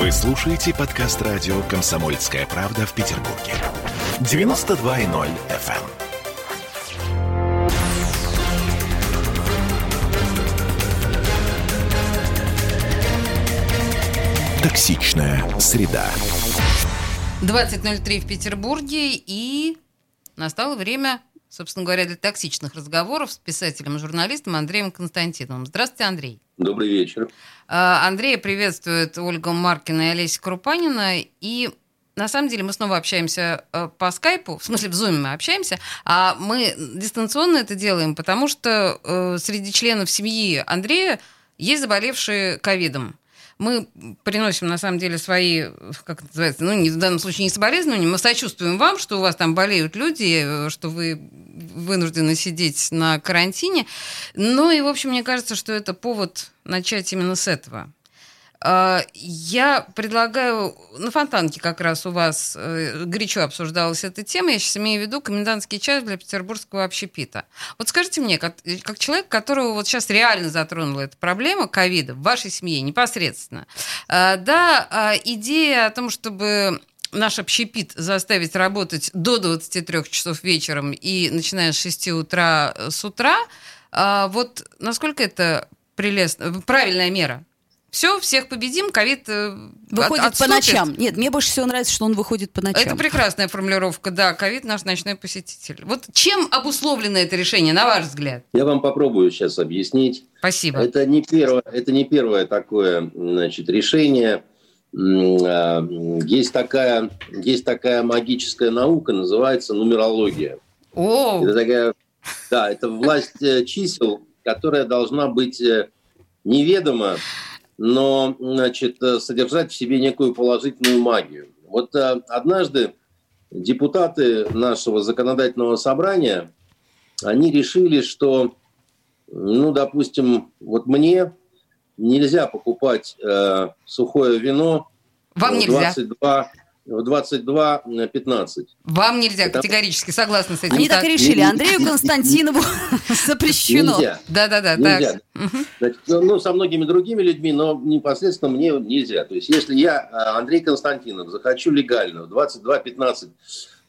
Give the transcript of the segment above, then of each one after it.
Вы слушаете подкаст радио «Комсомольская правда» в Петербурге. 92.0 FM. Токсичная среда. 20.03 в Петербурге и настало время, собственно говоря, для токсичных разговоров с писателем и журналистом Андреем Константиновым. Здравствуйте, Андрей. Добрый вечер. А, Андрея приветствует Ольга Маркина и Олеся Крупанина. И на самом деле мы снова общаемся э, по скайпу, в смысле в зуме мы общаемся, а мы дистанционно это делаем, потому что э, среди членов семьи Андрея есть заболевшие ковидом мы приносим, на самом деле, свои, как называется, ну, в данном случае не соболезнования, мы сочувствуем вам, что у вас там болеют люди, что вы вынуждены сидеть на карантине. Ну и, в общем, мне кажется, что это повод начать именно с этого. А, я предлагаю, на Фонтанке как раз у вас э, горячо обсуждалась эта тема, я сейчас имею в виду комендантский час для петербургского общепита. Вот скажите мне, как, как человек, которого вот сейчас реально затронула эта проблема ковида в вашей семье непосредственно, а, да, а, идея о том, чтобы наш общепит заставить работать до 23 часов вечером и начиная с 6 утра с утра, вот насколько это прелестно, правильная мера? Все, всех победим, ковид э, Выходит от, по ночам. Нет, мне больше всего нравится, что он выходит по ночам. Это прекрасная формулировка, да, ковид наш ночной посетитель. Вот чем обусловлено это решение, на ваш взгляд? Я вам попробую сейчас объяснить. Спасибо. Это не первое, это не первое такое значит, решение. А, есть такая, есть такая магическая наука, называется нумерология. О! Это такая, да, это власть э, чисел, которая должна быть э, неведома но значит, э, содержать в себе некую положительную магию. Вот э, однажды депутаты нашего законодательного собрания, они решили, что, ну, допустим, вот мне нельзя покупать э, сухое вино Вам 22, в 22-15. Вам нельзя, Это... категорически, согласна с этим. Они так, так решили, Андрею Константинову запрещено. Да-да-да. Нельзя. Значит, ну, ну, со многими другими людьми, но непосредственно мне нельзя. То есть, если я, э, Андрей Константинов, захочу легально в 22-15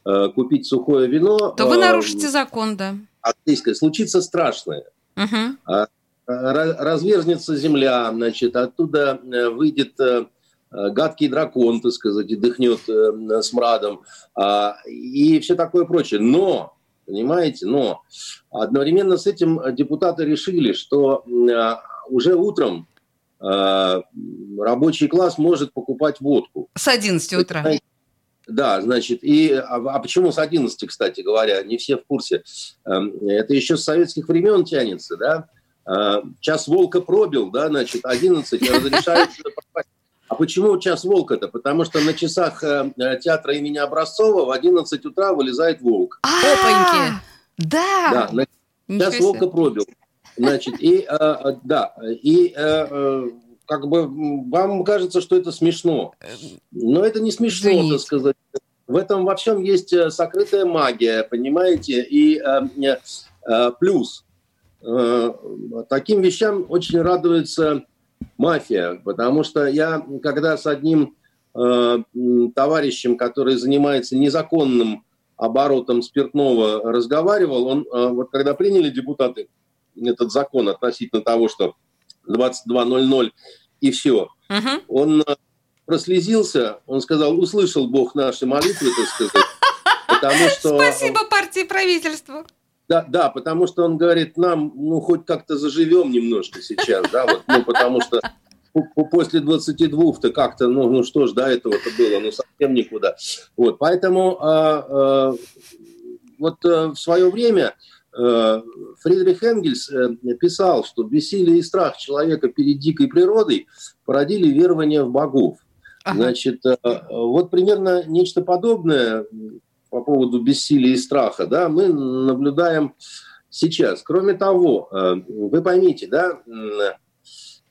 э, купить сухое вино... То вы э, нарушите закон, да. Английское. Случится страшное. Угу. Разверзнется земля, значит, оттуда выйдет гадкий дракон, так сказать, и дыхнет э, смрадом, а, и все такое прочее. Но, понимаете, но одновременно с этим депутаты решили, что э, уже утром рабочий класс может покупать водку. С 11 утра. Да, значит, и, а, а почему с 11, кстати говоря, не все в курсе. Эм, это еще с советских времен тянется, да. Час волка пробил, да, значит, 11 разрешают а почему час волка-то? Потому что на часах э, театра имени Образцова в 11 утра вылезает волк. Опаньки! Да! Да, час волка пробил. Значит, и, э, э, да, и как бы вам кажется, что это смешно. Но это не смешно, Извините. так сказать. В этом во всем есть сокрытая магия, понимаете? И э, э, плюс э, таким вещам очень радуется мафия, потому что я, когда с одним э, товарищем, который занимается незаконным оборотом спиртного, разговаривал, он, э, вот когда приняли депутаты этот закон относительно того, что 22.00 и все, угу. он э, прослезился, он сказал, услышал Бог наши молитвы, так сказать, потому что... Спасибо партии правительству. Да, да, потому что он говорит, нам, ну, хоть как-то заживем немножко сейчас, да, вот, ну, потому что после 22-то как-то, ну, ну что ж, до этого-то было, ну, совсем никуда. Вот, поэтому а, а, вот а, в свое время а, Фридрих Энгельс а, писал, что бессилие и страх человека перед дикой природой породили верование в богов. Ага. Значит, а, вот примерно нечто подобное по поводу бессилия и страха, да, мы наблюдаем сейчас. Кроме того, э, вы поймите, да,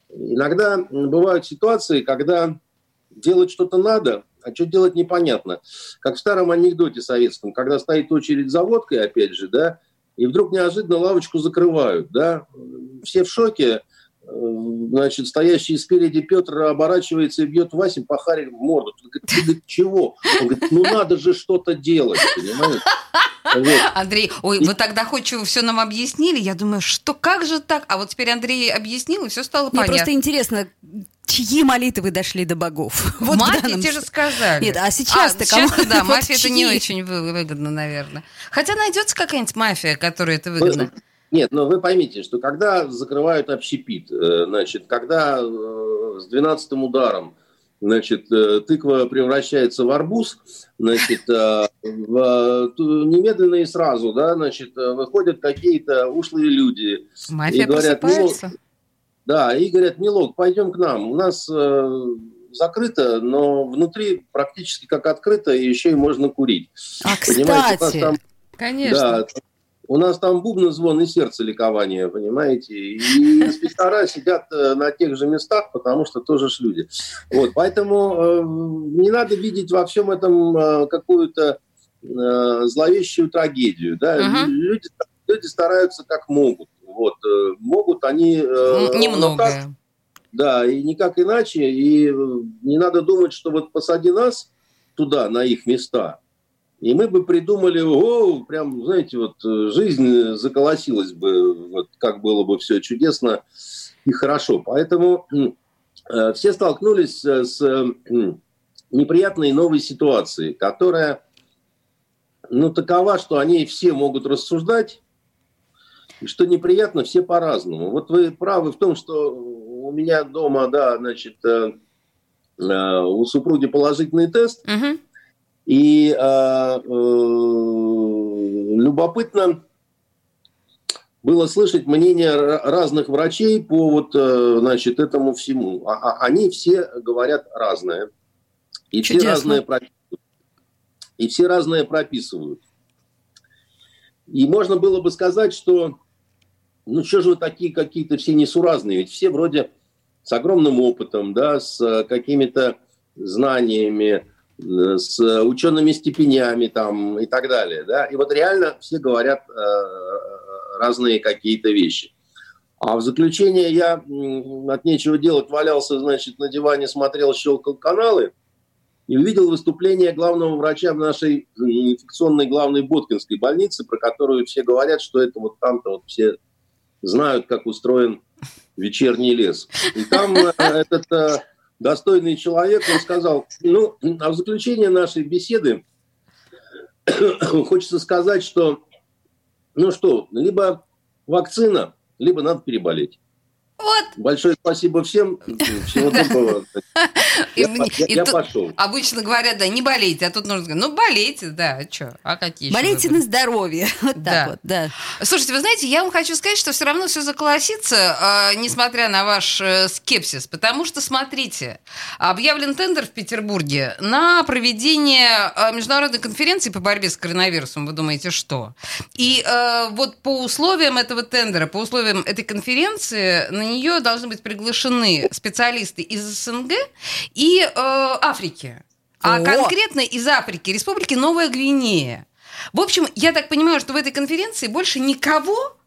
иногда бывают ситуации, когда делать что-то надо, а что делать непонятно. Как в старом анекдоте советском, когда стоит очередь за водкой, опять же, да, и вдруг неожиданно лавочку закрывают, да, все в шоке, значит, стоящий спереди Петр оборачивается и бьет Васю по харе в морду. Он говорит, ты говорит, чего? Он говорит, ну надо же что-то делать, понимаете? Вот. Андрей, ой, и... вы так доходчиво все нам объяснили. Я думаю, что как же так? А вот теперь Андрей объяснил, и все стало Мне понятно. просто интересно, чьи молитвы дошли до богов? Вот Мафии те же сказали. Нет, а сейчас-то а, кому? Сейчас, да, мафия это не очень выгодно, наверное. Хотя найдется какая-нибудь мафия, которая это выгодно. Нет, но вы поймите, что когда закрывают общепит, э, значит, когда э, с 12 ударом значит, э, тыква превращается в арбуз, значит, в, немедленно и сразу, да, значит, выходят какие-то ушлые люди. Мафия и говорят, просыпается. да, и говорят, Милок, пойдем к нам. У нас закрыто, но внутри практически как открыто, и еще и можно курить. А, Понимаете, кстати, там, Конечно. Да, у нас там бубны звон и сердце ликования, понимаете? И инспектора сидят э, на тех же местах, потому что тоже ж люди. Вот, поэтому э, не надо видеть во всем этом э, какую-то э, зловещую трагедию. Да? Uh-huh. Люди, люди стараются как могут. Вот, э, могут они... Э, Немного. да, и никак иначе. И э, не надо думать, что вот посади нас туда, на их места – и мы бы придумали, о, прям, знаете, вот э, жизнь заколосилась бы, вот как было бы все чудесно и хорошо. Поэтому э, все столкнулись э, с неприятной новой ситуацией, которая, ну, такова, что они все могут рассуждать, и что неприятно, все по-разному. Вот вы правы в том, что у меня дома, да, значит, у супруги положительный тест, угу. И э, э, любопытно было слышать мнение разных врачей по вот, э, значит, этому всему. А, а, они все говорят разное. И все прописывают. И все разное прописывают. И можно было бы сказать, что ну что же вы такие какие-то все несуразные, ведь все вроде с огромным опытом, да, с какими-то знаниями, с учеными степенями там и так далее. Да? И вот реально все говорят э, разные какие-то вещи. А в заключение я от нечего делать валялся, значит, на диване, смотрел, щелкал каналы и увидел выступление главного врача в нашей инфекционной главной Боткинской больнице, про которую все говорят, что это вот там-то вот все знают, как устроен вечерний лес. И там э, этот э, достойный человек, он сказал, ну, а в заключение нашей беседы хочется сказать, что, ну что, либо вакцина, либо надо переболеть. Вот. Большое спасибо всем. Всего доброго. Я, я, я пошел. Обычно говорят, да, не болейте, а тут нужно сказать, ну болейте, да, а что, а какие Болейте на здоровье, вот да. так вот, да. Слушайте, вы знаете, я вам хочу сказать, что все равно все заколосится, э, несмотря на ваш э, скепсис, потому что, смотрите, объявлен тендер в Петербурге на проведение э, международной конференции по борьбе с коронавирусом, вы думаете, что? И э, вот по условиям этого тендера, по условиям этой конференции, на нее должны быть приглашены специалисты из СНГ и э, Африки. А О! конкретно из Африки, Республики Новая Гвинея. В общем, я так понимаю, что в этой конференции больше никого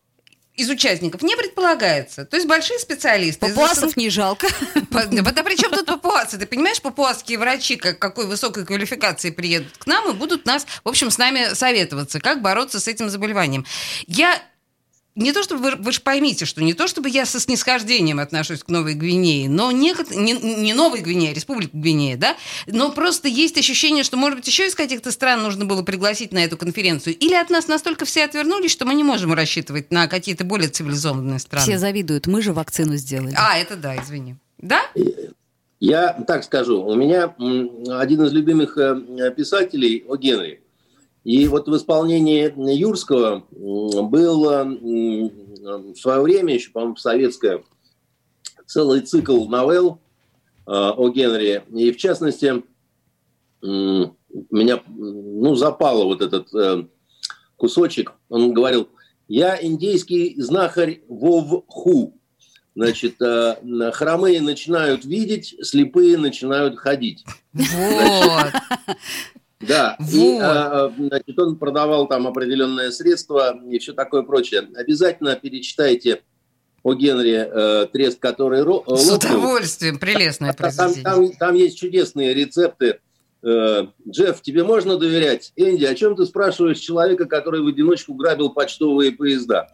из участников не предполагается. То есть большие специалисты. Папуасов не жалко. Да при чем тут папуасы? Ты понимаешь, папуасские врачи как, какой высокой квалификации приедут к нам и будут нас, в общем, с нами советоваться, как бороться с этим заболеванием. Я не то чтобы вы, вы же поймите, что не то чтобы я со снисхождением отношусь к Новой Гвинее, но не, не, не Новой Гвинея, а Республика Гвинея, да, но просто есть ощущение, что, может быть, еще из каких-то стран нужно было пригласить на эту конференцию. Или от нас настолько все отвернулись, что мы не можем рассчитывать на какие-то более цивилизованные страны. Все завидуют, мы же вакцину сделали. А, это да, извини. Да? Я так скажу, у меня один из любимых э, писателей, О. Генри, и вот в исполнении Юрского был в свое время, еще, по-моему, советское, целый цикл новелл э, о Генри. И, в частности, меня ну, запало вот этот э, кусочек. Он говорил, я индейский знахарь Вовху. Значит, э, хромые начинают видеть, слепые начинают ходить. Вот. Да, вот. и а, значит, он продавал там определенное средство и все такое прочее. Обязательно перечитайте о Генри э, трест, который ро- С удовольствием, прелестное произведение. Там, там, там есть чудесные рецепты. Э, Джефф, тебе можно доверять? Энди, о чем ты спрашиваешь человека, который в одиночку грабил почтовые поезда?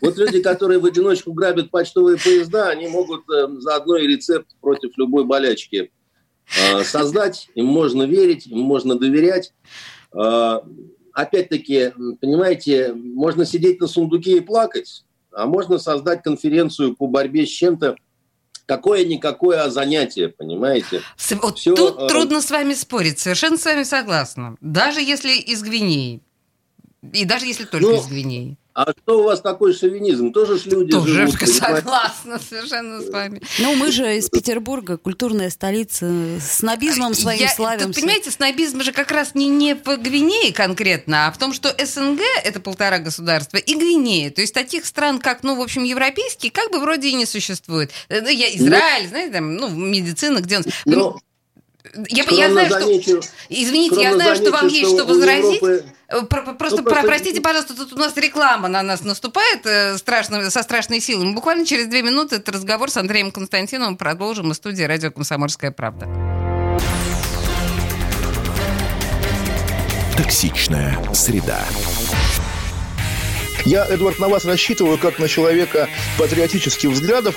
Вот люди, которые в одиночку грабят почтовые поезда, они могут э, заодно и рецепт против любой болячки э, создать. Им можно верить, им можно доверять. Э, опять-таки, понимаете, можно сидеть на сундуке и плакать, а можно создать конференцию по борьбе с чем-то, какое-никакое а занятие, понимаете? Вот Все, тут э... трудно с вами спорить, совершенно с вами согласна. Даже если из Гвинеи. И даже если только ну, из Гвинеи. А что у вас такой шовинизм? Тоже ж люди Тоже живут. согласна совершенно с вами. Ну, мы же из Петербурга, культурная столица, снобизмом своим Я, славимся. Тут, понимаете, снобизм же как раз не, не в Гвинее конкретно, а в том, что СНГ – это полтора государства, и Гвинея. То есть таких стран, как, ну, в общем, европейские, как бы вроде и не существует. Э, ну, я, Израиль, Но... знаете, там, ну, медицина, где он... Но... Я, я знаю, замечу, что... Извините, я знаю, что вам есть что возразить. Европы... Э, про, просто, ну, про, простите, пожалуйста, тут у нас реклама на нас наступает э, страшно, со страшной силой. Мы буквально через две минуты этот разговор с Андреем Константиновым продолжим из студии «Радио Комсомольская правда». Токсичная среда. Я, Эдвард, на вас рассчитываю как на человека патриотических взглядов.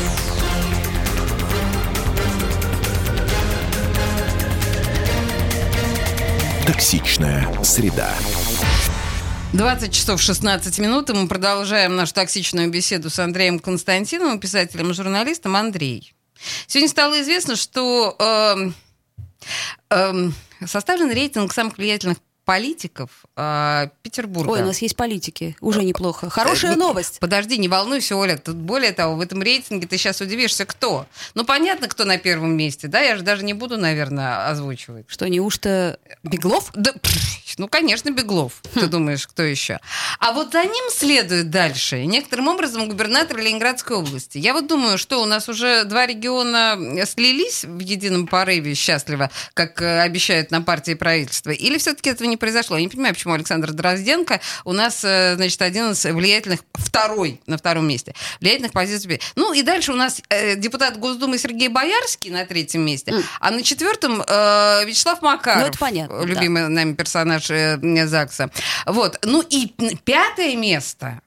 Токсичная среда. 20 часов 16 минут, и мы продолжаем нашу токсичную беседу с Андреем Константиновым, писателем и журналистом. Андрей, сегодня стало известно, что э, э, составлен рейтинг самых влиятельных политиков э, Петербурга. Ой, у нас есть политики. Уже неплохо. Хорошая э, новость. Подожди, не волнуйся, Оля. Тут более того, в этом рейтинге ты сейчас удивишься, кто. Ну, понятно, кто на первом месте, да? Я же даже не буду, наверное, озвучивать. Что, неужто Беглов? Да, ну, конечно, Беглов. Хм. Ты думаешь, кто еще? А вот за ним следует дальше. Некоторым образом губернатор Ленинградской области. Я вот думаю, что у нас уже два региона слились в едином порыве счастливо, как э, обещают на партии правительства. Или все-таки этого не произошло? Я не понимаю, почему Александр Дрозденко у нас, э, значит, один из влиятельных, второй на втором месте, влиятельных позиций. Ну и дальше у нас э, депутат Госдумы Сергей Боярский на третьем месте, mm. а на четвертом э, Вячеслав Макаров, ну, это понятно, любимый да. нами персонаж персонаж ЗАГСа. Вот. Ну и пятое место.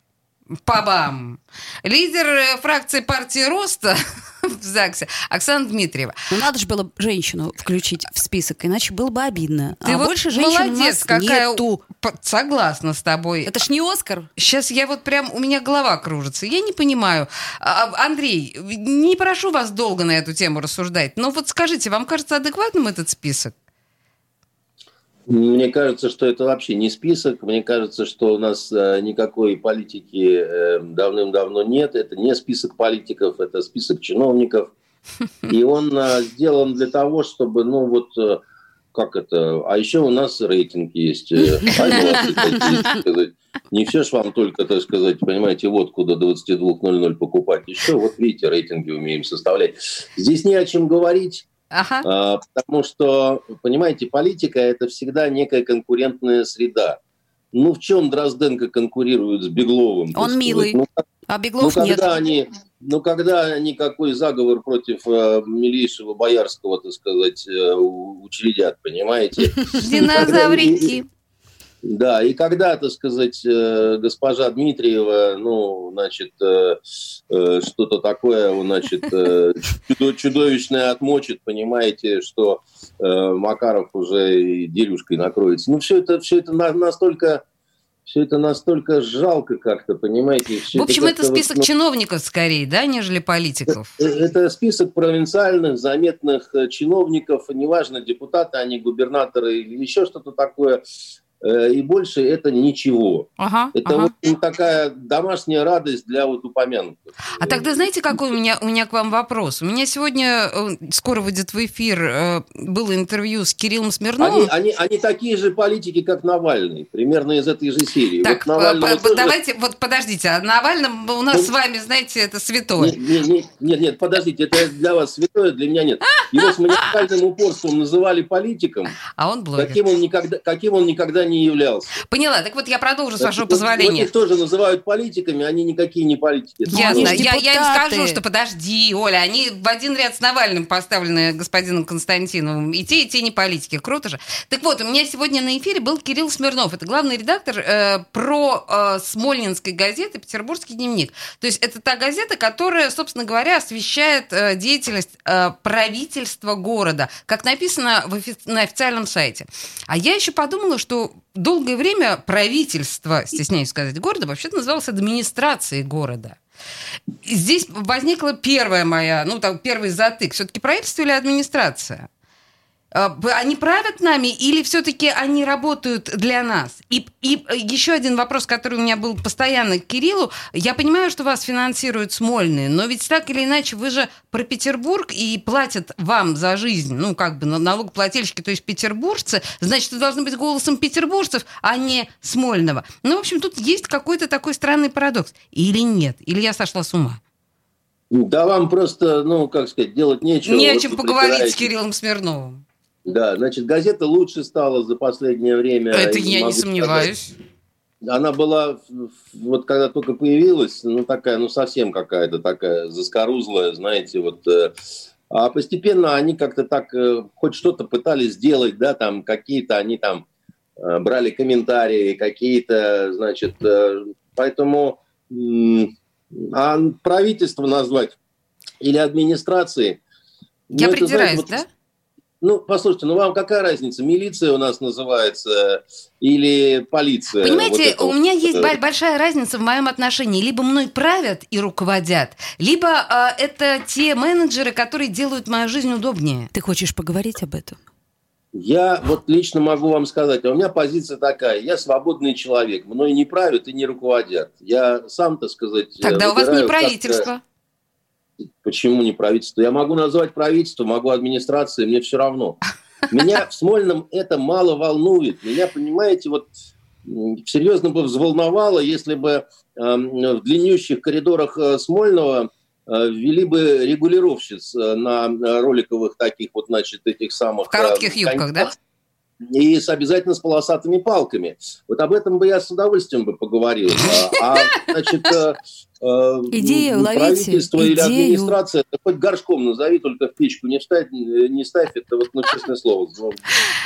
Пабам! Лидер э, фракции партии Роста в ЗАГСе Оксана Дмитриева. Ну, надо же было женщину включить в список, иначе было бы обидно. Ты а вот больше женщин молодец, у нас какая... нету. Согласна с тобой. Это ж не Оскар. Сейчас я вот прям, у меня голова кружится. Я не понимаю. А, а, Андрей, не прошу вас долго на эту тему рассуждать, но вот скажите, вам кажется адекватным этот список? Мне кажется, что это вообще не список. Мне кажется, что у нас э, никакой политики э, давным-давно нет. Это не список политиков, это список чиновников. И он э, сделан для того, чтобы, ну вот, как это... А еще у нас рейтинг есть. Не все ж вам только, так сказать, понимаете, вот куда 22.00 покупать. Еще вот видите, рейтинги умеем составлять. Здесь не о чем говорить. Ага. А, потому что, понимаете, политика – это всегда некая конкурентная среда. Ну, в чем Дрозденко конкурирует с Бегловым? Он милый, ну, а Беглов ну, нет. Они, ну, когда никакой заговор против э, милейшего Боярского, так сказать, э, учредят, понимаете? Динозаврики. Да, и когда, так сказать, э, госпожа Дмитриева, ну, значит, э, э, что-то такое, значит, чудовищное отмочит, понимаете, что Макаров уже дерюшкой накроется. Ну, все это, все это настолько все это настолько жалко как-то, понимаете? Все в общем, это, это список вот, ну, чиновников скорее, да, нежели политиков? Это список провинциальных, заметных чиновников, неважно, депутаты, они губернаторы или еще что-то такое. Э, и больше это ничего. Ага, это ага. вот такая домашняя радость для вот упомянутых. А тогда знаете, какой у меня, у меня к вам вопрос? У меня сегодня э, скоро выйдет в эфир э, было интервью с Кириллом Смирновым. Они, они, они такие же политики, как Навальный, примерно из этой же серии. Так, вот Навального тоже... давайте, вот подождите, а Навальным у нас ну, с вами, знаете, это святое. Нет, нет, нет, нет, подождите, это для вас святое, для меня нет. Его с маниакальным упорством называли политиком. А он блогер. Каким он никогда, каким он никогда не не являлся. Поняла. Так вот я продолжу, с вашего позволения. их тоже называют политиками, они никакие не политики. Ясно. Я, я им скажу, что подожди, Оля, они в один ряд с Навальным поставлены господином Константиновым. И те, и те не политики. Круто же. Так вот, у меня сегодня на эфире был Кирилл Смирнов. Это главный редактор э, про э, Смольнинской газеты «Петербургский дневник». То есть это та газета, которая, собственно говоря, освещает э, деятельность э, правительства города, как написано в офи- на официальном сайте. А я еще подумала, что долгое время правительство, стесняюсь сказать, города вообще-то называлось администрацией города. здесь возникла первая моя, ну, там, первый затык. Все-таки правительство или администрация? А, они правят нами или все-таки они работают для нас? И, и еще один вопрос, который у меня был постоянно к Кириллу. Я понимаю, что вас финансируют Смольные, но ведь так или иначе вы же про Петербург и платят вам за жизнь, ну, как бы налогоплательщики, то есть петербуржцы, значит, вы должны быть голосом петербуржцев, а не Смольного. Ну, в общем, тут есть какой-то такой странный парадокс. Или нет? Или я сошла с ума? Да вам просто, ну, как сказать, делать нечего. Не о чем поговорить с Кириллом Смирновым. Да, значит, газета лучше стала за последнее время. Это я не сомневаюсь. Сказать. Она была, вот когда только появилась, ну такая, ну совсем какая-то такая заскорузлая, знаете, вот. Э, а постепенно они как-то так э, хоть что-то пытались сделать, да, там какие-то они там э, брали комментарии, какие-то, значит, поэтому а правительство назвать или администрации. Я ну, придираюсь, знаете, вот, да? Ну, послушайте, ну вам какая разница, милиция у нас называется или полиция? Понимаете, вот у меня есть это... большая разница в моем отношении. Либо мной правят и руководят, либо э, это те менеджеры, которые делают мою жизнь удобнее. Ты хочешь поговорить об этом? Я вот лично могу вам сказать, а у меня позиция такая, я свободный человек, мной не правят и не руководят. Я сам, так сказать... Тогда у вас не правительство. Почему не правительство? Я могу назвать правительство, могу администрации, мне все равно. Меня в Смольном это мало волнует. Меня, понимаете, вот серьезно бы взволновало, если бы э, в длиннющих коридорах э, Смольного э, ввели бы регулировщиц э, на роликовых таких вот, значит, этих самых... В коротких юбках, да? И с обязательно с полосатыми палками. Вот об этом бы я с удовольствием бы поговорил. А, а значит, э, э, Идея правительство или администрация, да хоть горшком назови, только в печку не ставь, не ставь это вот, ну, честное слово, ну,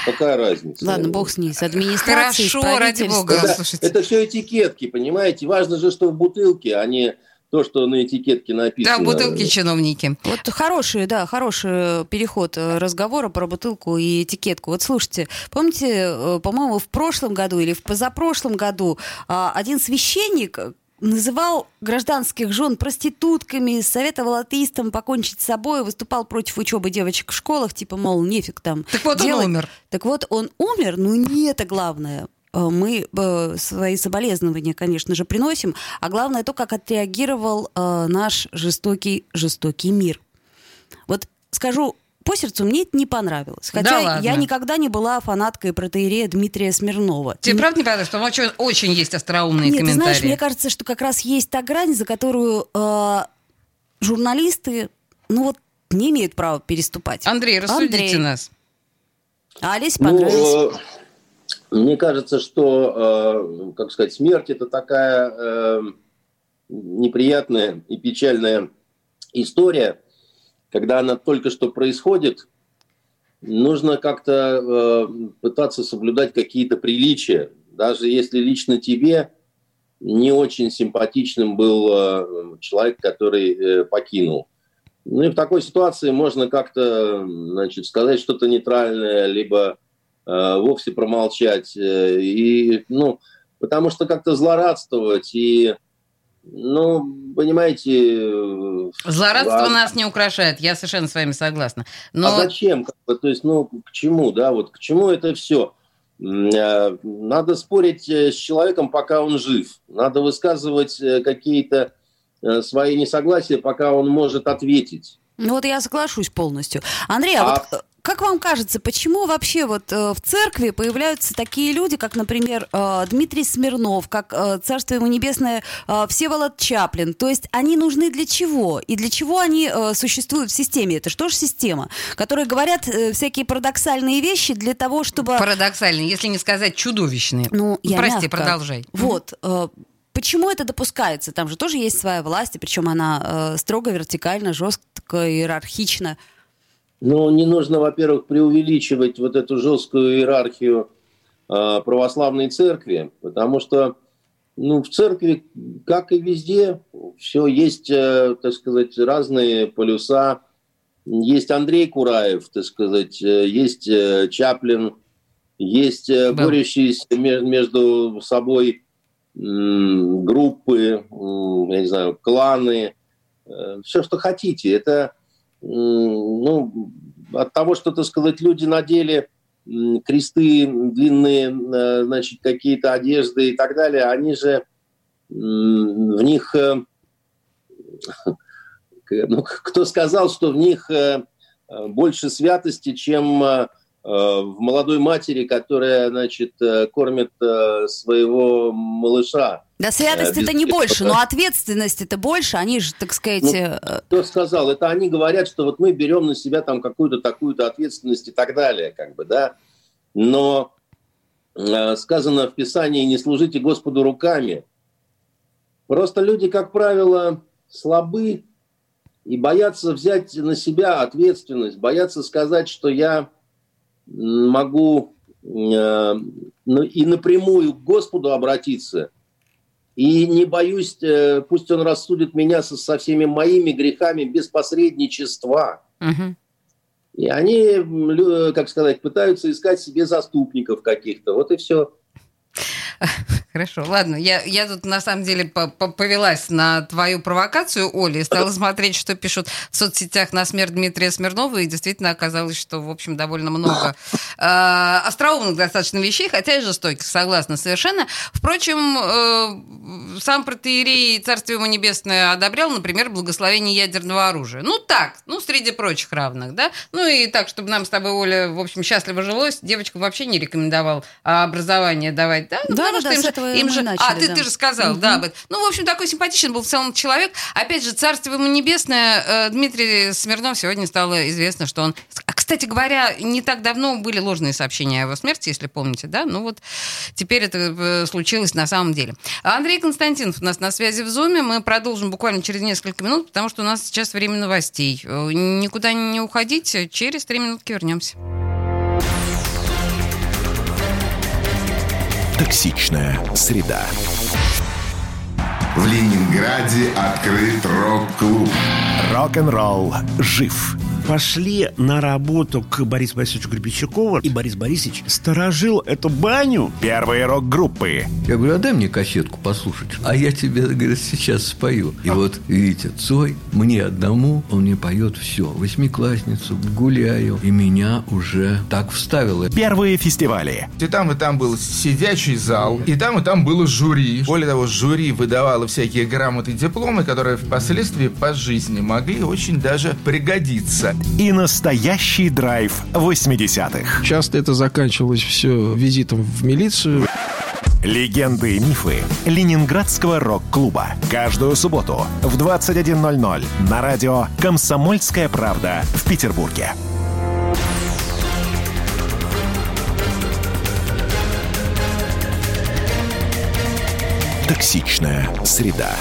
какая разница? Ладно, бог с ней, с администрацией, Хорошо, ради бога, это, это все этикетки, понимаете? Важно же, что в бутылке, а не то, что на этикетке написано. Да, бутылки чиновники. Вот хороший, да, хороший переход э, разговора про бутылку и этикетку. Вот слушайте, помните, э, по-моему, в прошлом году или в позапрошлом году а, один священник называл гражданских жен проститутками, советовал атеистам покончить с собой, выступал против учебы девочек в школах, типа, мол, нефиг там Так вот делать. он умер. Так вот он умер, но не это главное. Э, мы э, свои соболезнования, конечно же, приносим, а главное то, как отреагировал э, наш жестокий, жестокий мир. Вот скажу по сердцу, мне это не понравилось. Хотя да я никогда не была фанаткой протеерея Дмитрия Смирнова. Тебе и... правда не понравилось? Что очень, очень есть остроумные Нет, комментарии. знаешь, мне кажется, что как раз есть та грань, за которую э, журналисты, ну вот, не имеют права переступать. Андрей, рассудите Андрей. нас. А Олесь понравилось. Ну, мне кажется, что, э, как сказать, смерть это такая э, неприятная и печальная история, когда она только что происходит, нужно как-то э, пытаться соблюдать какие-то приличия, даже если лично тебе не очень симпатичным был человек, который покинул. Ну и в такой ситуации можно как-то, значит, сказать что-то нейтральное, либо Э, вовсе промолчать. Э, и, ну, потому что как-то злорадствовать и ну, понимаете... Злорадство а... нас не украшает, я совершенно с вами согласна. Но... А зачем? То есть, ну, к чему, да, вот к чему это все? Надо спорить с человеком, пока он жив. Надо высказывать какие-то свои несогласия, пока он может ответить. Ну вот я соглашусь полностью. Андрей, а, а вот как вам кажется, почему вообще вот э, в церкви появляются такие люди, как, например, э, Дмитрий Смирнов, как э, Царство ему небесное Всеволод Чаплин? То есть они нужны для чего? И для чего они существуют в системе? Это что же система, которые говорят всякие парадоксальные вещи для того, чтобы... Парадоксальные, если не сказать чудовищные. Ну, я Прости, мягко. продолжай. Вот. Почему это допускается? Там же тоже есть своя власть, и причем она э, строго, вертикально, жестко, иерархично. Ну, не нужно, во-первых, преувеличивать вот эту жесткую иерархию э, православной церкви, потому что ну, в церкви, как и везде, все есть, э, так сказать, разные полюса. Есть Андрей Кураев, так сказать, э, есть э, Чаплин, есть э, борющиеся между собой группы, я не знаю, кланы, все, что хотите. Это ну, от того, что, так сказать, люди надели кресты, длинные, э, значит, какие-то одежды и так далее, они же в них... Э, ну, кто сказал, что в них больше святости, чем Э, в молодой матери, которая, значит, э, кормит э, своего малыша. Да, святость это не больше, но ответственность это больше, они же, так сказать... Ну, кто сказал? Это они говорят, что вот мы берем на себя там какую-то такую-то ответственность и так далее, как бы, да. Но сказано в Писании, не служите Господу руками. Просто люди, как правило, слабы и боятся взять на себя ответственность, боятся сказать, что я могу э, ну, и напрямую к Господу обратиться, и не боюсь, э, пусть Он рассудит меня со, со всеми моими грехами без посредничества. Угу. И они, как сказать, пытаются искать себе заступников каких-то. Вот и все. Хорошо, ладно. Я, я тут на самом деле повелась на твою провокацию, Оля, и стала смотреть, что пишут в соцсетях на смерть Дмитрия Смирнова, и действительно оказалось, что, в общем, довольно много э, остроумных достаточно вещей, хотя и жестоких, согласна совершенно. Впрочем, э, сам протеерей Царствие ему небесное одобрял, например, благословение ядерного оружия. Ну так, ну среди прочих равных, да? Ну и так, чтобы нам с тобой, Оля, в общем, счастливо жилось, девочкам вообще не рекомендовал образование давать, да? Да, да, да, им же, им же... Начали, а, ты, да. ты же сказал, угу. да. Ну, в общем, такой симпатичный был в целом человек. Опять же, царство ему небесное, э, Дмитрий Смирнов сегодня стало известно, что он... А, кстати говоря, не так давно были ложные сообщения о его смерти, если помните, да? Ну вот теперь это э, случилось на самом деле. Андрей Константинов у нас на связи в Зуме. Мы продолжим буквально через несколько минут, потому что у нас сейчас время новостей. Э, никуда не уходите, через три минутки вернемся. Токсичная среда. В Ленинграде открыт рок-клуб. Рок-н-ролл жив пошли на работу к Борису Борисовичу Гребенщикову, и Борис Борисович сторожил эту баню. Первые рок-группы. Я говорю, а дай мне кассетку послушать. А я тебе, говорит, сейчас спою. И а... вот, видите, Цой, мне одному, он мне поет все. Восьмиклассницу, гуляю. И меня уже так вставило. Первые фестивали. И там, и там был сидячий зал, и там, и там было жюри. Более того, жюри выдавало всякие грамоты и дипломы, которые впоследствии по жизни могли очень даже пригодиться и настоящий драйв 80-х. Часто это заканчивалось все визитом в милицию. Легенды и мифы Ленинградского рок-клуба. Каждую субботу в 21.00 на радио «Комсомольская правда» в Петербурге. Токсичная среда.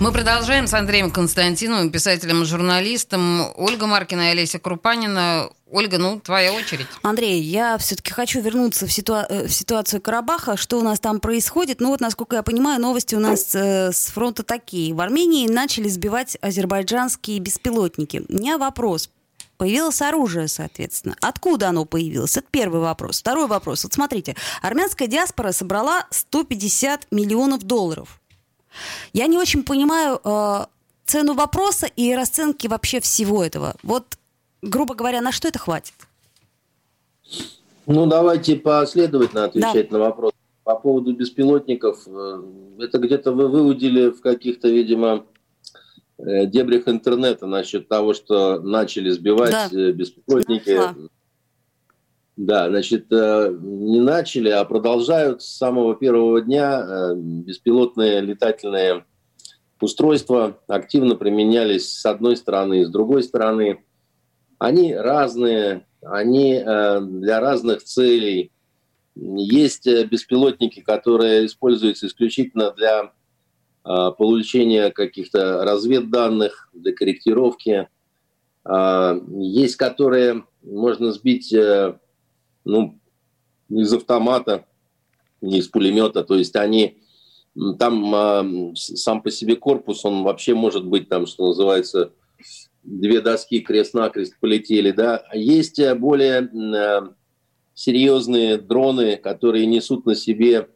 Мы продолжаем с Андреем Константиновым, писателем и журналистом. Ольга Маркина и Олеся Крупанина. Ольга, ну, твоя очередь. Андрей, я все-таки хочу вернуться в, ситуа- э, в ситуацию Карабаха. Что у нас там происходит? Ну вот, насколько я понимаю, новости у нас э, с фронта такие. В Армении начали сбивать азербайджанские беспилотники. У меня вопрос. Появилось оружие, соответственно. Откуда оно появилось? Это первый вопрос. Второй вопрос. Вот смотрите, армянская диаспора собрала 150 миллионов долларов я не очень понимаю э, цену вопроса и расценки вообще всего этого. Вот, грубо говоря, на что это хватит? Ну, давайте последовательно отвечать да. на вопрос. По поводу беспилотников, э, это где-то вы выудили в каких-то, видимо, дебрях интернета насчет того, что начали сбивать да. Э, беспилотники. Да. да, значит, не начали, а продолжают с самого первого дня беспилотные летательные устройства активно применялись с одной стороны и с другой стороны. Они разные, они для разных целей – есть э, беспилотники, которые используются исключительно для получения каких-то разведданных, для корректировки. А, есть, которые можно сбить э, ну, из автомата, не из пулемета. То есть они там сам по себе корпус, он вообще может быть там, что называется, две доски крест-накрест полетели. Да? Есть э, более серьезные дроны, которые несут на себе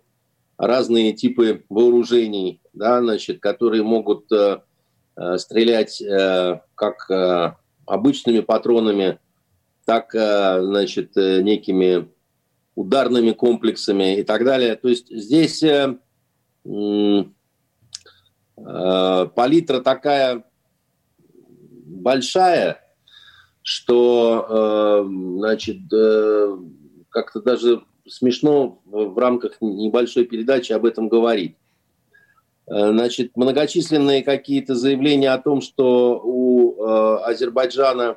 разные типы вооружений, да, значит, которые могут э, э, стрелять э, как э, обычными патронами, так, э, значит, э, некими ударными комплексами и так далее. То есть здесь э, э, палитра такая большая, что, э, значит, э, как-то даже смешно в рамках небольшой передачи об этом говорить. Э, значит, многочисленные какие-то заявления о том, что у э, Азербайджана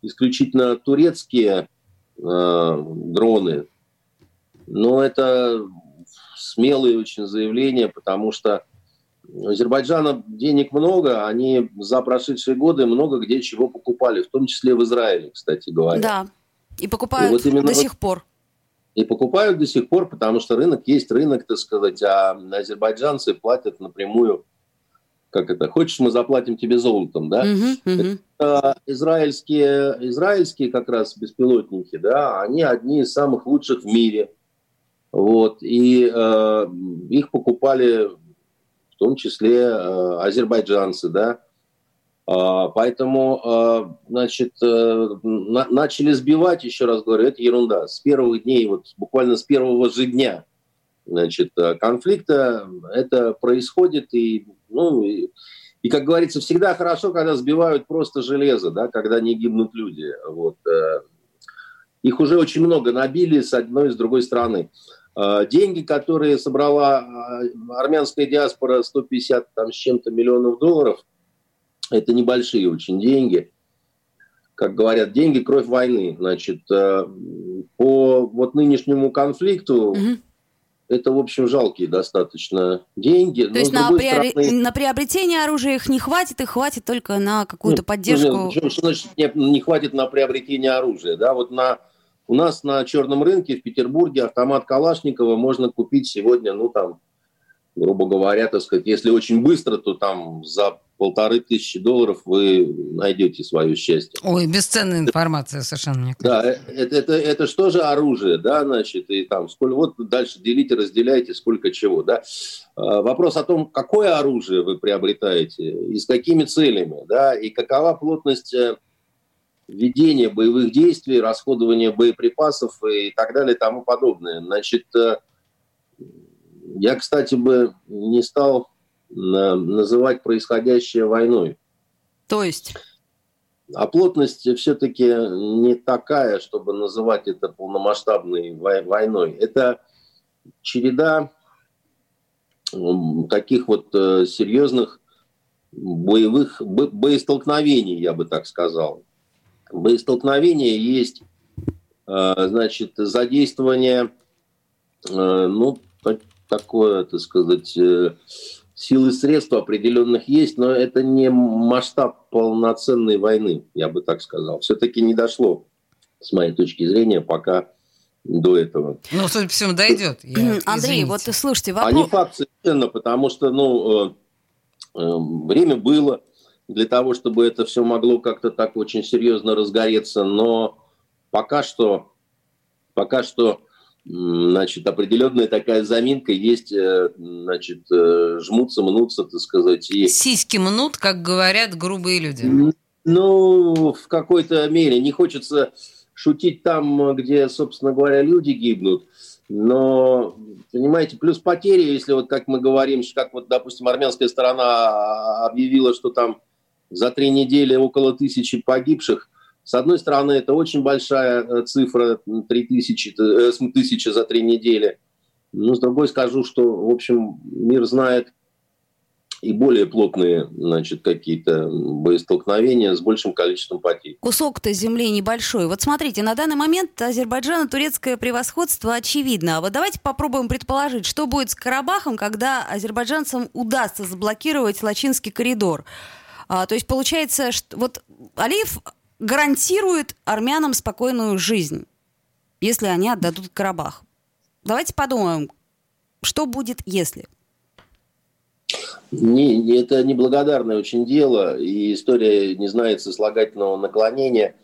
исключительно турецкие э, дроны, но это смелые очень заявления, потому что у Азербайджана денег много, они за прошедшие годы много где чего покупали, в том числе в Израиле, кстати говоря. Да. И покупают и вот именно до вот, сих пор. И покупают до сих пор, потому что рынок есть рынок, так сказать, а азербайджанцы платят напрямую, как это, хочешь, мы заплатим тебе золотом, да? Uh-huh, uh-huh. Это, израильские, израильские как раз беспилотники, да, они одни из самых лучших в мире. Вот, и э, их покупали в том числе э, азербайджанцы, да, поэтому, а, значит, э, начали сбивать, еще раз говорю, это ерунда. С первых дней, вот буквально с первого же дня, значит, э, конфликта это происходит, и, ну, и, и, как говорится, всегда хорошо, когда сбивают просто железо, да, когда не гибнут люди. Вот. Э. Их уже очень много набили с одной и с другой стороны. Деньги, которые собрала армянская диаспора, 150 там, с чем-то миллионов долларов – это небольшие очень деньги. Как говорят, деньги – кровь войны. Значит, э, по вот нынешнему конфликту угу. это, в общем, жалкие достаточно деньги. То есть на, приори... стороны... на приобретение оружия их не хватит, их хватит только на какую-то Нет, поддержку? Что, что значит не, не хватит на приобретение оружия? Да, вот на, у нас на черном рынке в Петербурге автомат Калашникова можно купить сегодня, ну, там, грубо говоря, так сказать, если очень быстро, то там за полторы тысячи долларов вы найдете свое счастье. Ой, бесценная информация совершенно, мне кажется. Да, это, это, это что же оружие, да, значит, и там, сколько, вот дальше делите, разделяйте, сколько чего, да. А, вопрос о том, какое оружие вы приобретаете и с какими целями, да, и какова плотность э, ведения боевых действий, расходования боеприпасов и так далее и тому подобное. Значит, э, я, кстати, бы не стал называть происходящее войной. То есть? А плотность все-таки не такая, чтобы называть это полномасштабной войной. Это череда таких вот э, серьезных боевых боестолкновений, я бы так сказал. Боестолкновения есть, э, значит, задействование, э, ну, такое, так сказать, силы и средства определенных есть, но это не масштаб полноценной войны, я бы так сказал. Все-таки не дошло, с моей точки зрения, пока до этого. Ну, судя по всему, дойдет. Я, Андрей, вот слушайте, вопрос... А не факт совершенно, потому что, ну, э, э, время было для того, чтобы это все могло как-то так очень серьезно разгореться, но пока что, пока что значит, определенная такая заминка есть, э, значит, э, жмутся, мнутся, так сказать. И... Сиськи мнут, как говорят грубые люди. Ну, в какой-то мере. Не хочется шутить там, где, собственно говоря, люди гибнут. Но, понимаете, плюс потери, если вот как мы говорим, как вот, допустим, армянская сторона объявила, что там за три недели около тысячи погибших, с одной стороны, это очень большая э, цифра, 3 тысячи, э, за три недели. Но с другой скажу, что, в общем, мир знает и более плотные, значит, какие-то боестолкновения с большим количеством потерь. Кусок-то земли небольшой. Вот смотрите, на данный момент Азербайджана турецкое превосходство очевидно. А вот давайте попробуем предположить, что будет с Карабахом, когда азербайджанцам удастся заблокировать Лачинский коридор. А, то есть получается, что вот Алиев гарантирует армянам спокойную жизнь, если они отдадут Карабах. Давайте подумаем, что будет, если. Не, это неблагодарное очень дело, и история не знает сослагательного наклонения.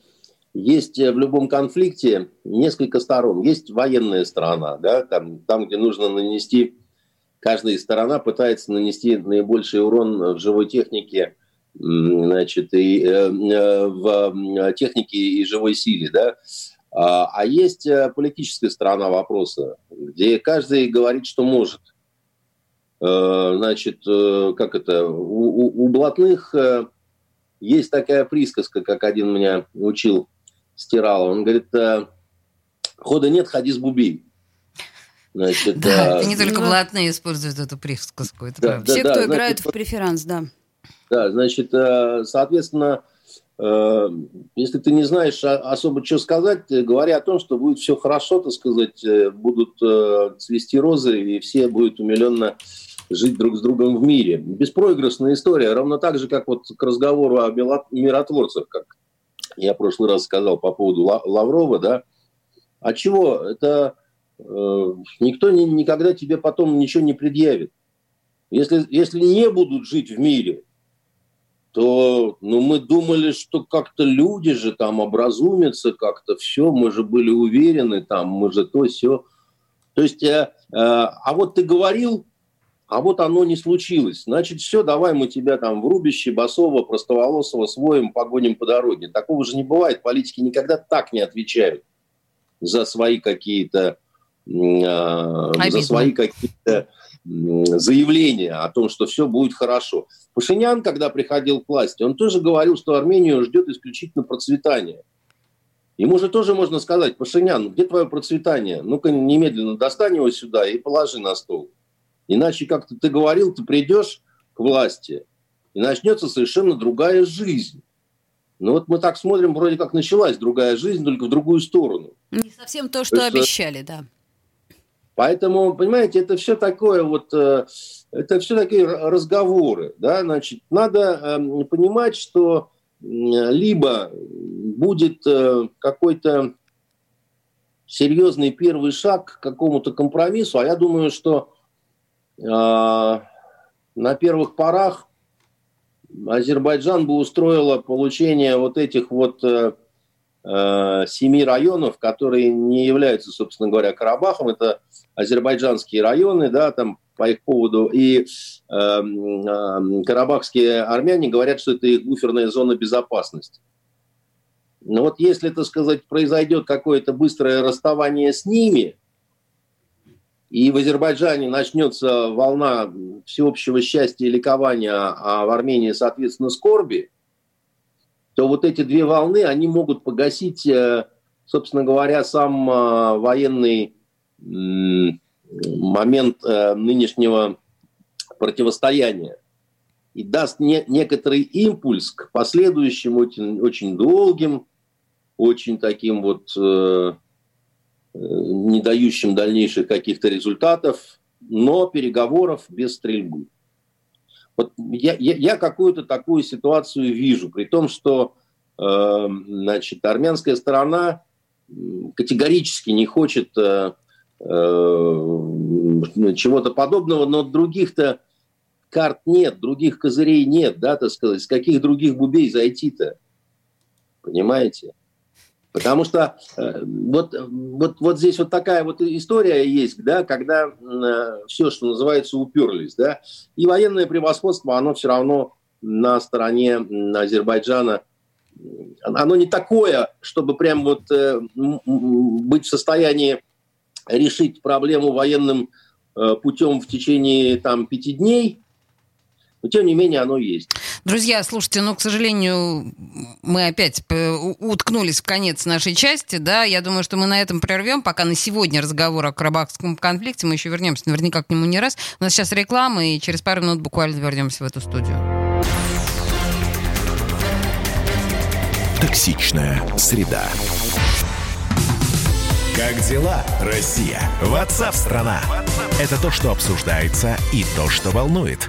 Есть в любом конфликте несколько сторон. Есть военная сторона, да, там, там, где нужно нанести, каждая сторона пытается нанести наибольший урон в живой технике, значит, и э, э в технике и живой силе, да. А, а есть э, политическая сторона вопроса, где каждый говорит, что может. Значит, как это, у, у блатных э, есть такая присказка, как один меня учил Стирала. Он говорит, хода нет, ходи с бубей. Значит, да, это не только ну, блатные используют эту присказку, это да, правда. Да, Все, да, кто значит, играет в преферанс, да. Да, значит, соответственно, если ты не знаешь особо что сказать, говори о том, что будет все хорошо, так сказать, будут цвести розы, и все будут умиленно жить друг с другом в мире. Беспроигрышная история, равно так же, как вот к разговору о миротворцах, как я в прошлый раз сказал по поводу Лаврова, да. А чего? Это э, никто ни, никогда тебе потом ничего не предъявит. Если, если не будут жить в мире, то ну, мы думали, что как-то люди же там образумятся, как-то все, мы же были уверены, там, мы же то все. То есть, э, э, а вот ты говорил, а вот оно не случилось. Значит, все, давай мы тебя там в рубище, басового, простоволосого своим погоним по дороге. Такого же не бывает. Политики никогда так не отвечают за свои какие-то э, за свои какие-то заявления о том, что все будет хорошо. Пашинян, когда приходил к власти, он тоже говорил, что Армению ждет исключительно процветание. Ему же тоже можно сказать, Пашинян, где твое процветание? Ну-ка немедленно достань его сюда и положи на стол. Иначе, как ты говорил, ты придешь к власти, и начнется совершенно другая жизнь. Ну вот мы так смотрим, вроде как началась другая жизнь, только в другую сторону. Не совсем то, что то есть, обещали, да. Поэтому, понимаете, это все такое вот, э, это все такие разговоры, да, значит, надо эм, понимать, что либо будет э, какой-то серьезный первый шаг к какому-то компромиссу, а я думаю, что а, на первых порах Азербайджан бы устроила получение вот этих вот э, э, семи районов, которые не являются, собственно говоря, Карабахом. Это азербайджанские районы, да, там по их поводу. И э, э, карабахские армяне говорят, что это их буферная зона безопасности. Но вот если, так сказать, произойдет какое-то быстрое расставание с ними – и в Азербайджане начнется волна всеобщего счастья и ликования, а в Армении, соответственно, скорби, то вот эти две волны, они могут погасить, э, собственно говоря, сам э, военный момент э, нынешнего противостояния и даст не, некоторый импульс к последующим очень, очень долгим, очень таким вот не дающим дальнейших каких-то результатов, но переговоров без стрельбы. Вот я, я, я какую-то такую ситуацию вижу, при том, что э, значит, армянская сторона категорически не хочет э, э, чего-то подобного, но других-то карт нет, других козырей нет, да, так сказать, с каких других бубей зайти-то, понимаете? Потому что э, вот, вот, вот здесь вот такая вот история есть, да, когда э, все, что называется, уперлись, да, и военное превосходство, оно все равно на стороне Азербайджана. Оно не такое, чтобы прям вот э, быть в состоянии решить проблему военным э, путем в течение там пяти дней, но тем не менее оно есть. Друзья, слушайте, ну, к сожалению, мы опять уткнулись в конец нашей части, да, я думаю, что мы на этом прервем, пока на сегодня разговор о карабахском конфликте, мы еще вернемся наверняка к нему не раз. У нас сейчас реклама, и через пару минут буквально вернемся в эту студию. Токсичная среда. Как дела, Россия? Ватсап-страна! Это то, что обсуждается и то, что волнует.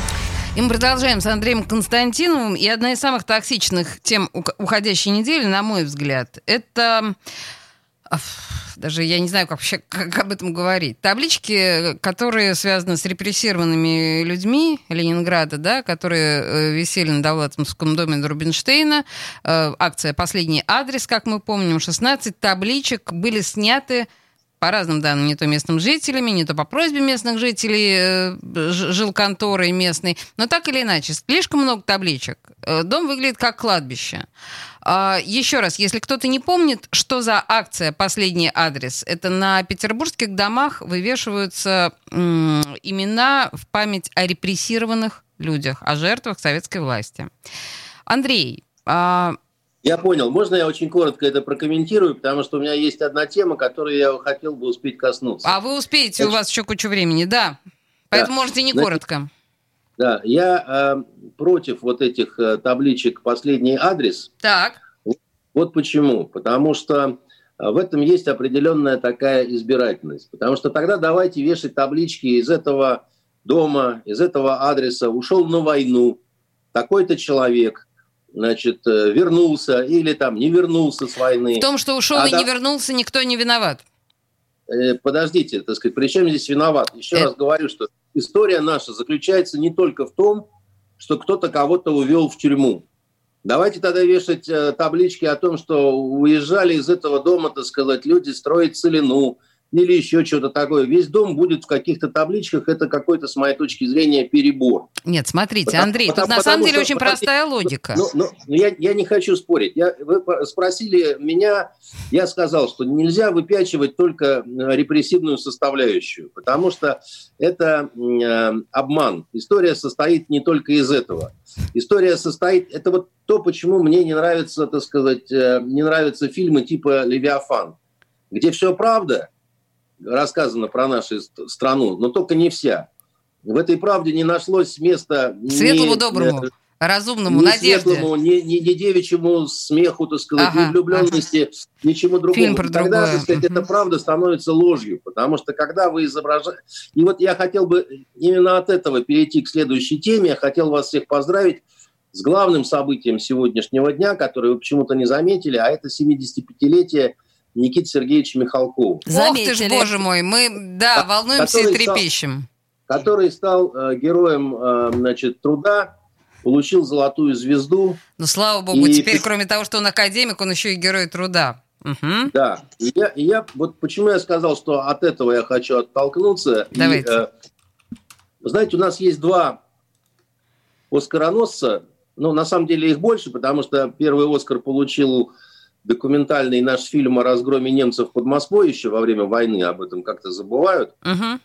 И мы продолжаем с Андреем Константиновым. И одна из самых токсичных тем уходящей недели, на мой взгляд, это даже я не знаю, как вообще как об этом говорить. Таблички, которые связаны с репрессированными людьми Ленинграда, да, которые э, висели на Довлатовском доме Рубинштейна. Э, акция «Последний адрес», как мы помним, 16 табличек были сняты по разным данным, не то местным жителями, не то по просьбе местных жителей, э, жил конторой местной. Но так или иначе, слишком много табличек. Э, дом выглядит как кладбище. А, еще раз, если кто-то не помнит, что за акция «Последний адрес», это на петербургских домах вывешиваются имена в память о репрессированных людях, о жертвах советской власти. Андрей, а, я понял. Можно я очень коротко это прокомментирую, потому что у меня есть одна тема, которую я хотел бы успеть коснуться. А вы успеете, Значит, у вас еще куча времени, да. Поэтому да. можете не Значит, коротко. Да, я э, против вот этих э, табличек «Последний адрес». Так. Вот почему. Потому что э, в этом есть определенная такая избирательность. Потому что тогда давайте вешать таблички из этого дома, из этого адреса. Ушел на войну такой-то человек – значит, э, вернулся или там не вернулся с войны. В том, что ушел а и да... не вернулся, никто не виноват. Э, подождите, так сказать, при чем здесь виноват? Еще Это... раз говорю, что история наша заключается не только в том, что кто-то кого-то увел в тюрьму. Давайте тогда вешать э, таблички о том, что уезжали из этого дома, так сказать, люди строить целину, или еще что-то такое. Весь дом будет в каких-то табличках. Это какой-то, с моей точки зрения, перебор. Нет, смотрите, потому, Андрей, потому, тут на самом деле что, очень простая логика. Ну, ну, я, я не хочу спорить. Я, вы спросили меня, я сказал, что нельзя выпячивать только э, репрессивную составляющую, потому что это э, обман. История состоит не только из этого. История состоит... Это вот то, почему мне не нравится, так сказать, э, не нравятся фильмы типа «Левиафан», где все правда – рассказано про нашу страну, но только не вся. В этой правде не нашлось места... Светлому, ни, доброму, разумному, ни надежде. Светлому, ни, ни, ни девичьему смеху, так сказать, ага, ни влюбленности, ага. ничему другому. Фильм про Тогда, другое. так сказать, эта правда становится ложью, потому что когда вы изображаете... И вот я хотел бы именно от этого перейти к следующей теме. Я хотел вас всех поздравить с главным событием сегодняшнего дня, которое вы почему-то не заметили, а это 75-летие Никиты Сергеевича Михалкова. Заметили. Ох ты ж, боже мой, мы, да, волнуемся и трепещем. Стал, который стал э, героем, э, значит, труда, получил золотую звезду. Ну, слава богу, и... теперь, кроме того, что он академик, он еще и герой труда. Угу. Да, и я, и я, вот почему я сказал, что от этого я хочу оттолкнуться. Давайте. И, э, знаете, у нас есть два оскароносца, ну, на самом деле их больше, потому что первый Оскар получил документальный наш фильм о разгроме немцев под Москвой еще во время войны, об этом как-то забывают. Uh-huh.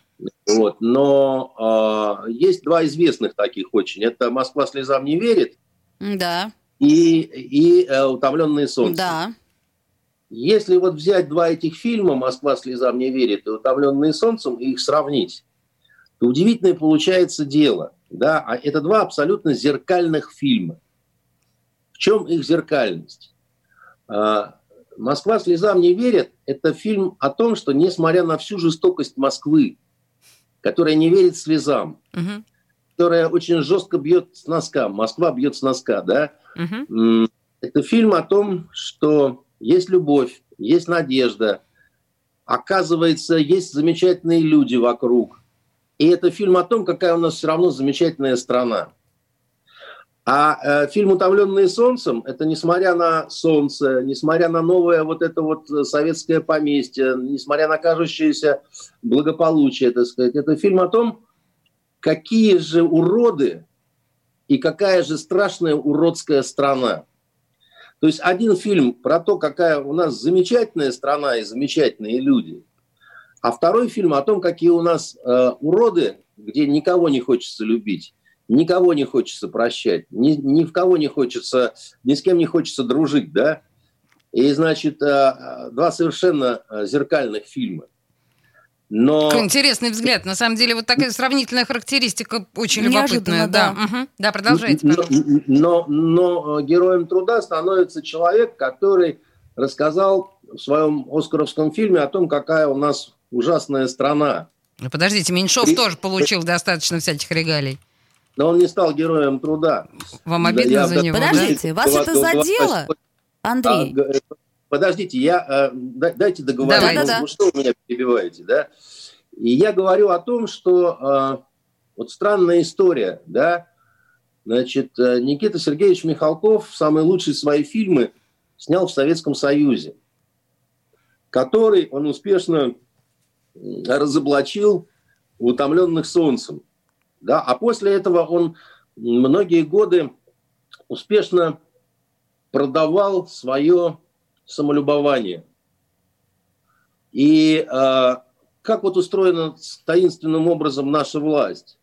Вот. Но э, есть два известных таких очень. Это «Москва слезам не верит» да. и, и э, «Утомленные солнцем». Да. Если вот взять два этих фильма «Москва слезам не верит» и «Утомленные солнцем» и их сравнить, то удивительное получается дело. Да? А это два абсолютно зеркальных фильма. В чем их зеркальность? А, «Москва слезам не верит» – это фильм о том, что несмотря на всю жестокость Москвы, которая не верит слезам, угу. которая очень жестко бьет с носка, Москва бьет с носка, да, угу. это фильм о том, что есть любовь, есть надежда. Оказывается, есть замечательные люди вокруг. И это фильм о том, какая у нас все равно замечательная страна. А э, фильм «Утомленные солнцем» – это несмотря на солнце, несмотря на новое вот это вот советское поместье, несмотря на кажущееся благополучие, так сказать, это фильм о том, какие же уроды и какая же страшная уродская страна. То есть один фильм про то, какая у нас замечательная страна и замечательные люди, а второй фильм о том, какие у нас э, уроды, где никого не хочется любить никого не хочется прощать, ни, ни в кого не хочется, ни с кем не хочется дружить, да? И, значит, э, два совершенно э, зеркальных фильма. Но... Какой интересный взгляд. На самом деле, вот такая сравнительная характеристика очень любопытная. Да, да. Угу. да продолжайте, пожалуйста. Но, но, но героем труда становится человек, который рассказал в своем оскаровском фильме о том, какая у нас ужасная страна. Ну, подождите, Меньшов и... тоже получил достаточно всяких регалий но он не стал героем труда. Вам обидно да, за него, Подождите, да? вас это задело, Андрей? А, подождите, я, э, дайте договорить. Да, да, да. Ну, что вы меня перебиваете, да? И я говорю о том, что э, вот странная история, да, значит, э, Никита Сергеевич Михалков самые лучшие свои фильмы снял в Советском Союзе, который он успешно разоблачил утомленных солнцем. Да? А после этого он многие годы успешно продавал свое самолюбование. И э, как вот устроена таинственным образом наша власть?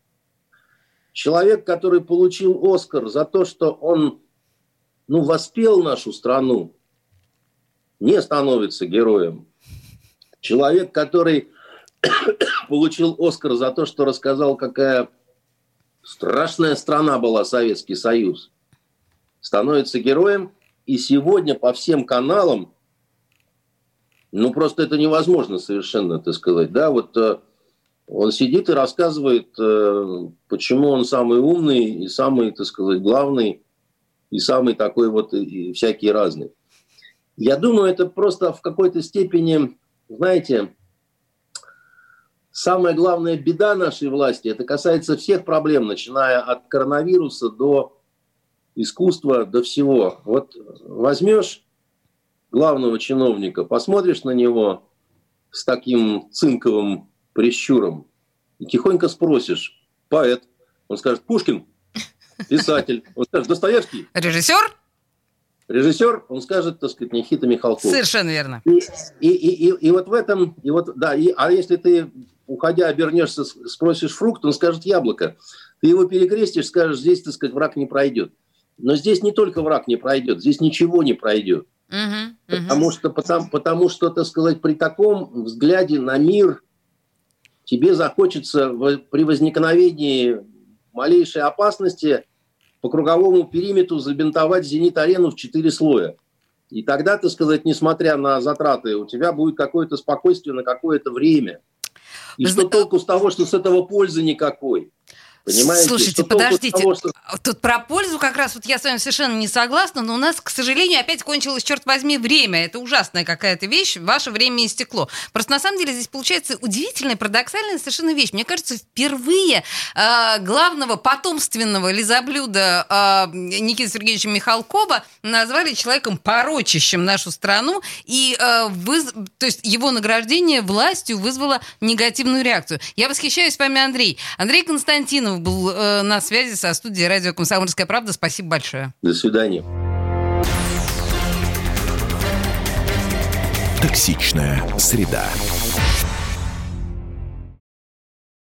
Человек, который получил Оскар за то, что он ну, воспел нашу страну, не становится героем. Человек, который получил Оскар за то, что рассказал, какая Страшная страна была Советский Союз. Становится героем, и сегодня по всем каналам, ну просто это невозможно совершенно, так сказать, да, вот э, он сидит и рассказывает, э, почему он самый умный и самый, так сказать, главный, и самый такой вот, и всякий разный. Я думаю, это просто в какой-то степени, знаете, самая главная беда нашей власти, это касается всех проблем, начиная от коронавируса до искусства, до всего. Вот возьмешь главного чиновника, посмотришь на него с таким цинковым прищуром и тихонько спросишь, поэт, он скажет, Пушкин, писатель, он скажет, Достоевский. Режиссер? Режиссер, он скажет, так сказать, Никита Михалков. Совершенно верно. И, и, и, и, и вот в этом, и вот, да, и, а если ты уходя, обернешься, спросишь фрукт, он скажет яблоко. Ты его перекрестишь, скажешь, здесь, так сказать, враг не пройдет. Но здесь не только враг не пройдет, здесь ничего не пройдет. Uh-huh, uh-huh. Потому, что, потому, потому что, так сказать, при таком взгляде на мир тебе захочется в, при возникновении малейшей опасности по круговому периметру забинтовать «Зенит-арену» в четыре слоя. И тогда, так сказать, несмотря на затраты, у тебя будет какое-то спокойствие на какое-то время – и что толку с того, что с этого пользы никакой? Понимаете? Слушайте, что подождите. Того, что... Тут про пользу как раз вот я с вами совершенно не согласна, но у нас, к сожалению, опять кончилось, черт возьми, время. Это ужасная какая-то вещь, ваше время истекло. Просто на самом деле здесь получается удивительная, парадоксальная совершенно вещь. Мне кажется, впервые э, главного потомственного лизоблюда э, Никиты Сергеевича Михалкова назвали человеком, порочащим нашу страну, и э, выз... то есть его награждение властью вызвало негативную реакцию. Я восхищаюсь вами, Андрей. Андрей Константинов Романов был э, на связи со студией радио «Комсомольская правда». Спасибо большое. До свидания. Токсичная среда.